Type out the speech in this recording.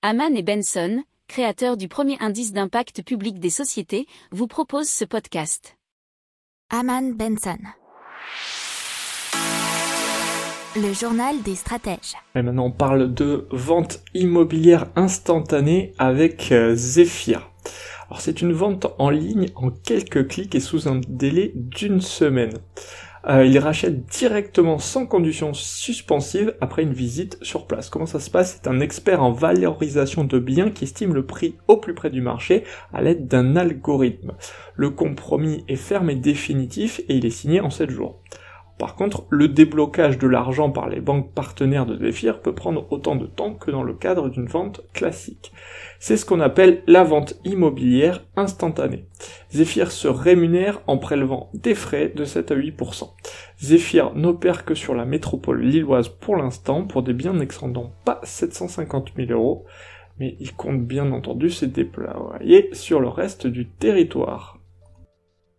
Haman et Benson, créateurs du premier indice d'impact public des sociétés, vous proposent ce podcast. Haman Benson. Le journal des stratèges. Et maintenant, on parle de vente immobilière instantanée avec euh, Zephyr. Alors, c'est une vente en ligne en quelques clics et sous un délai d'une semaine. Euh, il rachète directement sans condition suspensive après une visite sur place. Comment ça se passe? C'est un expert en valorisation de biens qui estime le prix au plus près du marché à l'aide d'un algorithme. Le compromis est ferme et définitif et il est signé en 7 jours. Par contre, le déblocage de l'argent par les banques partenaires de Zephyr peut prendre autant de temps que dans le cadre d'une vente classique. C'est ce qu'on appelle la vente immobilière instantanée. Zephyr se rémunère en prélevant des frais de 7 à 8%. Zephyr n'opère que sur la métropole lilloise pour l'instant pour des biens n'excédant pas 750 000 euros, mais il compte bien entendu se déployer sur le reste du territoire.